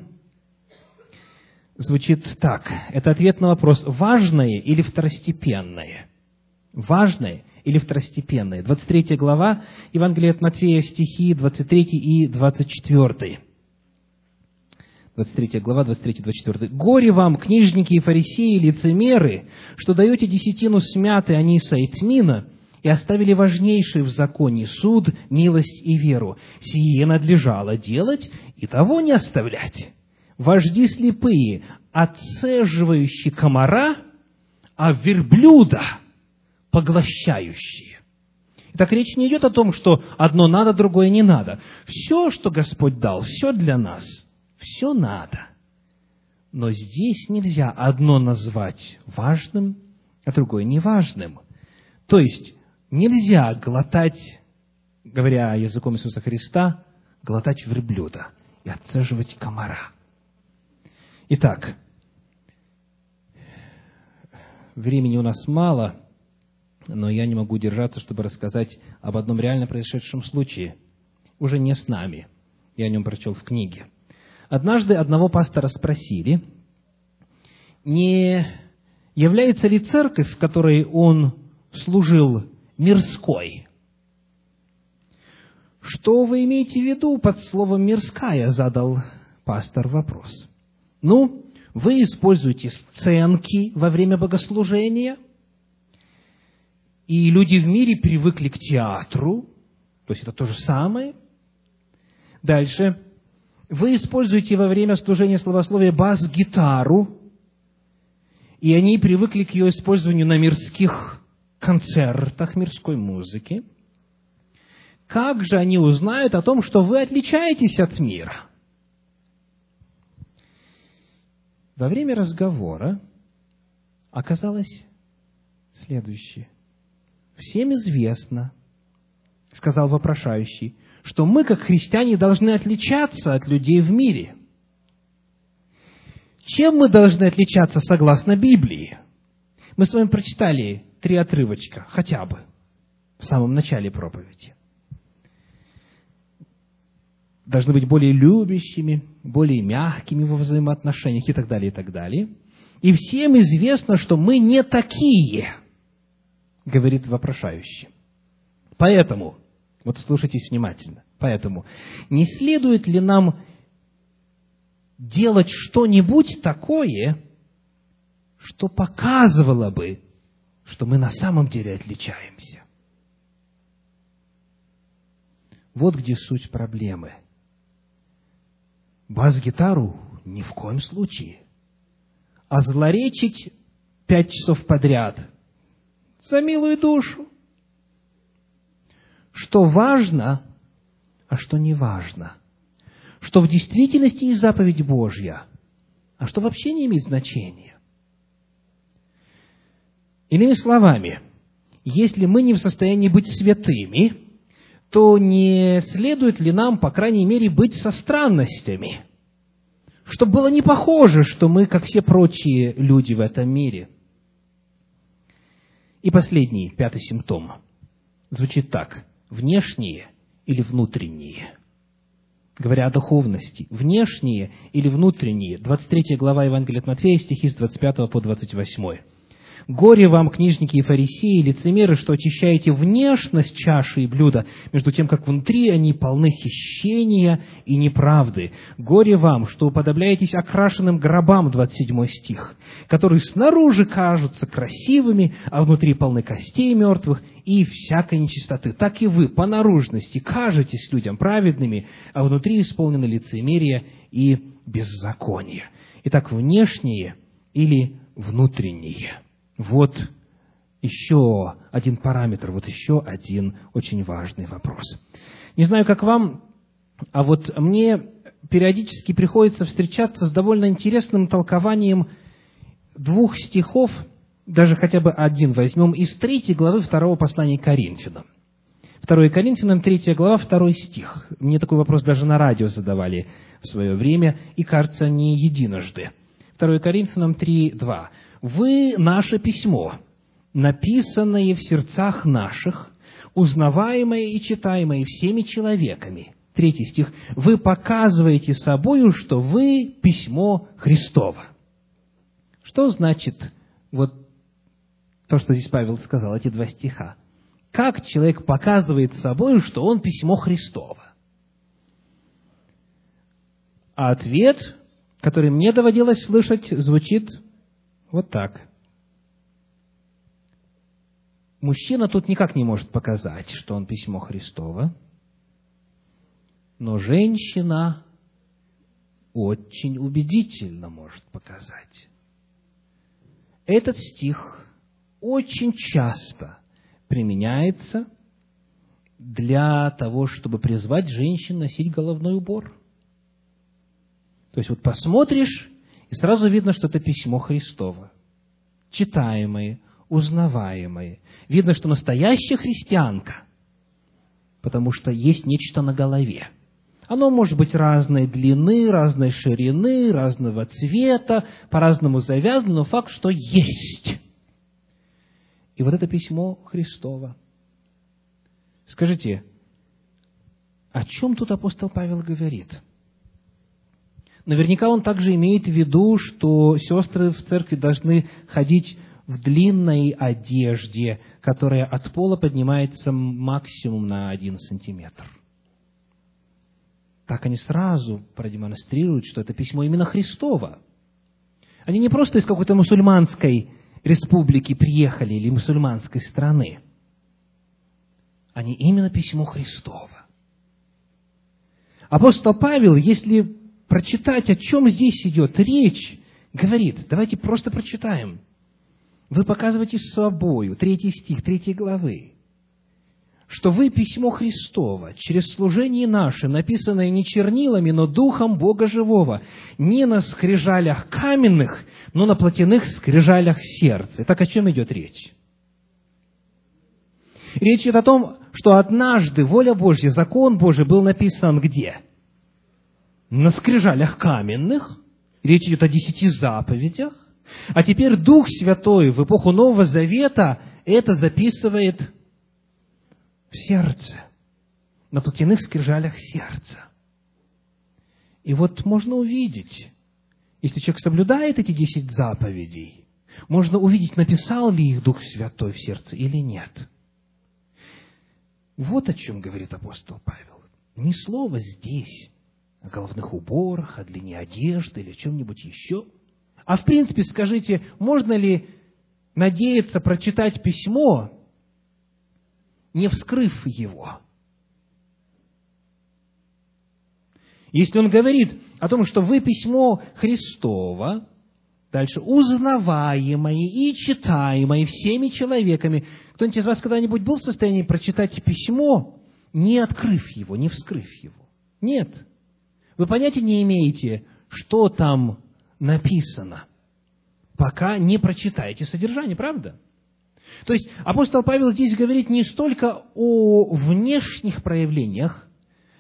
звучит так. Это ответ на вопрос, важное или второстепенное? Важное или второстепенное? 23 глава Евангелия от Матфея, стихи 23 и 24. 23 глава, 23-24. «Горе вам, книжники и фарисеи, лицемеры, что даете десятину смяты аниса и тмина, и оставили важнейший в законе суд, милость и веру. Сие надлежало делать, и того не оставлять. Вожди слепые, отцеживающие комара, а верблюда поглощающие». Так речь не идет о том, что одно надо, другое не надо. Все, что Господь дал, все для нас, все надо. Но здесь нельзя одно назвать важным, а другое неважным. То есть, нельзя глотать, говоря языком Иисуса Христа, глотать верблюда и отцеживать комара. Итак, времени у нас мало – но я не могу держаться, чтобы рассказать об одном реально произошедшем случае. Уже не с нами. Я о нем прочел в книге. Однажды одного пастора спросили, не является ли церковь, в которой он служил, мирской? Что вы имеете в виду под словом «мирская»? задал пастор вопрос. Ну, вы используете сценки во время богослужения – и люди в мире привыкли к театру, то есть это то же самое. Дальше. Вы используете во время служения словословия бас-гитару, и они привыкли к ее использованию на мирских концертах мирской музыки. Как же они узнают о том, что вы отличаетесь от мира? Во время разговора оказалось следующее. Всем известно, сказал вопрошающий, что мы, как христиане, должны отличаться от людей в мире. Чем мы должны отличаться согласно Библии? Мы с вами прочитали три отрывочка, хотя бы, в самом начале проповеди. Должны быть более любящими, более мягкими во взаимоотношениях и так далее, и так далее. И всем известно, что мы не такие – говорит вопрошающий. Поэтому, вот слушайтесь внимательно, поэтому, не следует ли нам делать что-нибудь такое, что показывало бы, что мы на самом деле отличаемся? Вот где суть проблемы. Бас-гитару ни в коем случае. А злоречить пять часов подряд за милую душу. Что важно, а что не важно. Что в действительности есть заповедь Божья, а что вообще не имеет значения. Иными словами, если мы не в состоянии быть святыми, то не следует ли нам, по крайней мере, быть со странностями, чтобы было не похоже, что мы, как все прочие люди в этом мире – и последний, пятый симптом, звучит так. Внешние или внутренние? Говоря о духовности, внешние или внутренние? 23 глава Евангелия от Матфея, стихи с 25 по 28. Горе вам, книжники и фарисеи, лицемеры, что очищаете внешность чаши и блюда, между тем, как внутри они полны хищения и неправды. Горе вам, что уподобляетесь окрашенным гробам, 27 стих, которые снаружи кажутся красивыми, а внутри полны костей мертвых и всякой нечистоты. Так и вы по наружности кажетесь людям праведными, а внутри исполнены лицемерие и беззаконие. Итак, внешние или внутренние – вот еще один параметр, вот еще один очень важный вопрос. Не знаю, как вам, а вот мне периодически приходится встречаться с довольно интересным толкованием двух стихов, даже хотя бы один возьмем, из третьей главы второго послания Коринфянам. 2 Коринфянам, третья глава, второй стих. Мне такой вопрос даже на радио задавали в свое время, и, кажется, не единожды. 2 Коринфянам 3, 2 вы наше письмо, написанное в сердцах наших, узнаваемое и читаемое всеми человеками. Третий стих. Вы показываете собою, что вы письмо Христово. Что значит вот то, что здесь Павел сказал, эти два стиха? Как человек показывает собою, что он письмо Христово? А ответ, который мне доводилось слышать, звучит вот так. Мужчина тут никак не может показать, что он письмо Христово, но женщина очень убедительно может показать. Этот стих очень часто применяется для того, чтобы призвать женщин носить головной убор. То есть вот посмотришь, и сразу видно, что это письмо Христово. Читаемое, узнаваемое. Видно, что настоящая христианка, потому что есть нечто на голове. Оно может быть разной длины, разной ширины, разного цвета, по-разному завязано, но факт, что есть. И вот это письмо Христово. Скажите, о чем тут апостол Павел говорит? Наверняка он также имеет в виду, что сестры в церкви должны ходить в длинной одежде, которая от пола поднимается максимум на один сантиметр. Так они сразу продемонстрируют, что это письмо именно Христово. Они не просто из какой-то мусульманской республики приехали или мусульманской страны. Они именно письмо Христово. Апостол Павел, если прочитать, о чем здесь идет речь, говорит, давайте просто прочитаем. Вы показываете собою, третий стих, третьей главы, что вы письмо Христово, через служение наше, написанное не чернилами, но Духом Бога Живого, не на скрижалях каменных, но на плотяных скрижалях сердца. Так о чем идет речь? Речь идет о том, что однажды воля Божья, закон Божий был написан где? На скрижалях каменных. Речь идет о десяти заповедях. А теперь Дух Святой в эпоху Нового Завета это записывает в сердце, на плотяных скрижалях сердца. И вот можно увидеть, если человек соблюдает эти десять заповедей, можно увидеть, написал ли их Дух Святой в сердце или нет. Вот о чем говорит апостол Павел. Ни слова здесь о головных уборах, о длине одежды или чем-нибудь еще. А в принципе, скажите, можно ли надеяться прочитать письмо, не вскрыв его? Если он говорит о том, что вы письмо Христово, дальше, узнаваемое и читаемое всеми человеками, кто-нибудь из вас когда-нибудь был в состоянии прочитать письмо, не открыв его, не вскрыв его? Нет. Вы понятия не имеете, что там написано, пока не прочитаете содержание, правда? То есть апостол Павел здесь говорит не столько о внешних проявлениях,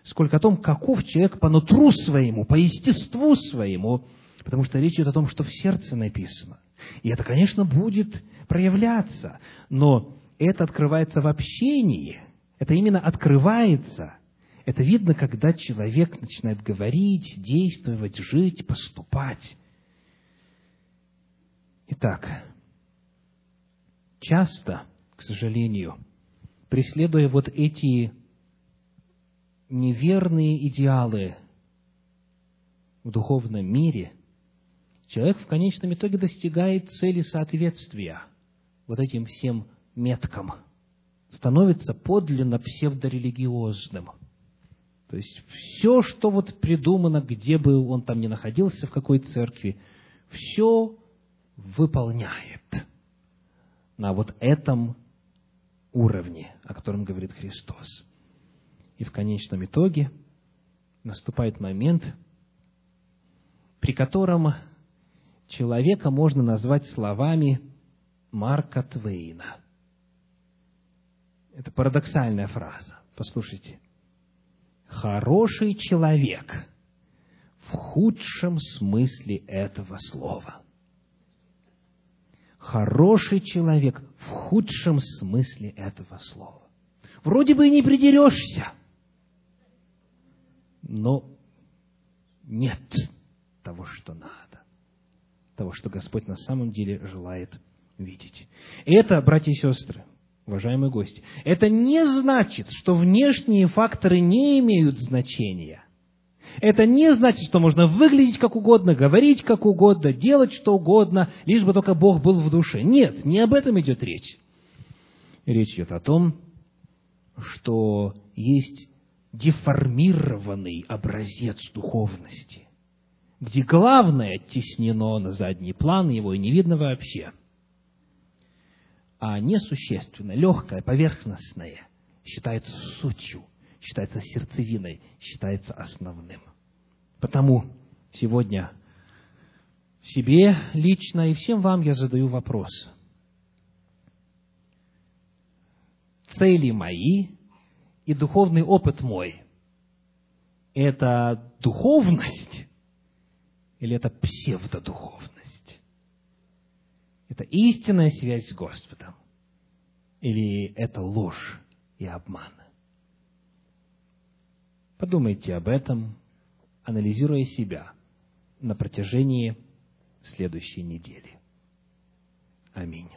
сколько о том, каков человек по нутру своему, по естеству своему, потому что речь идет о том, что в сердце написано. И это, конечно, будет проявляться, но это открывается в общении, это именно открывается. Это видно, когда человек начинает говорить, действовать, жить, поступать. Итак, часто, к сожалению, преследуя вот эти неверные идеалы в духовном мире, человек в конечном итоге достигает цели соответствия вот этим всем меткам, становится подлинно псевдорелигиозным. То есть все, что вот придумано, где бы он там ни находился, в какой церкви, все выполняет на вот этом уровне, о котором говорит Христос. И в конечном итоге наступает момент, при котором человека можно назвать словами Марка Твейна – это парадоксальная фраза. Послушайте. Хороший человек в худшем смысле этого слова. Хороший человек в худшем смысле этого слова. Вроде бы и не придерешься, но нет того, что надо, того, что Господь на самом деле желает видеть. Это, братья и сестры, уважаемые гости, это не значит, что внешние факторы не имеют значения. Это не значит, что можно выглядеть как угодно, говорить как угодно, делать что угодно, лишь бы только Бог был в душе. Нет, не об этом идет речь. Речь идет о том, что есть деформированный образец духовности, где главное оттеснено на задний план, его и не видно вообще – а несущественное, легкое, поверхностное, считается сутью, считается сердцевиной, считается основным. Потому сегодня себе лично и всем вам я задаю вопрос. Цели мои и духовный опыт мой – это духовность или это псевдодуховность? Это истинная связь с Господом или это ложь и обман? Подумайте об этом, анализируя себя на протяжении следующей недели. Аминь.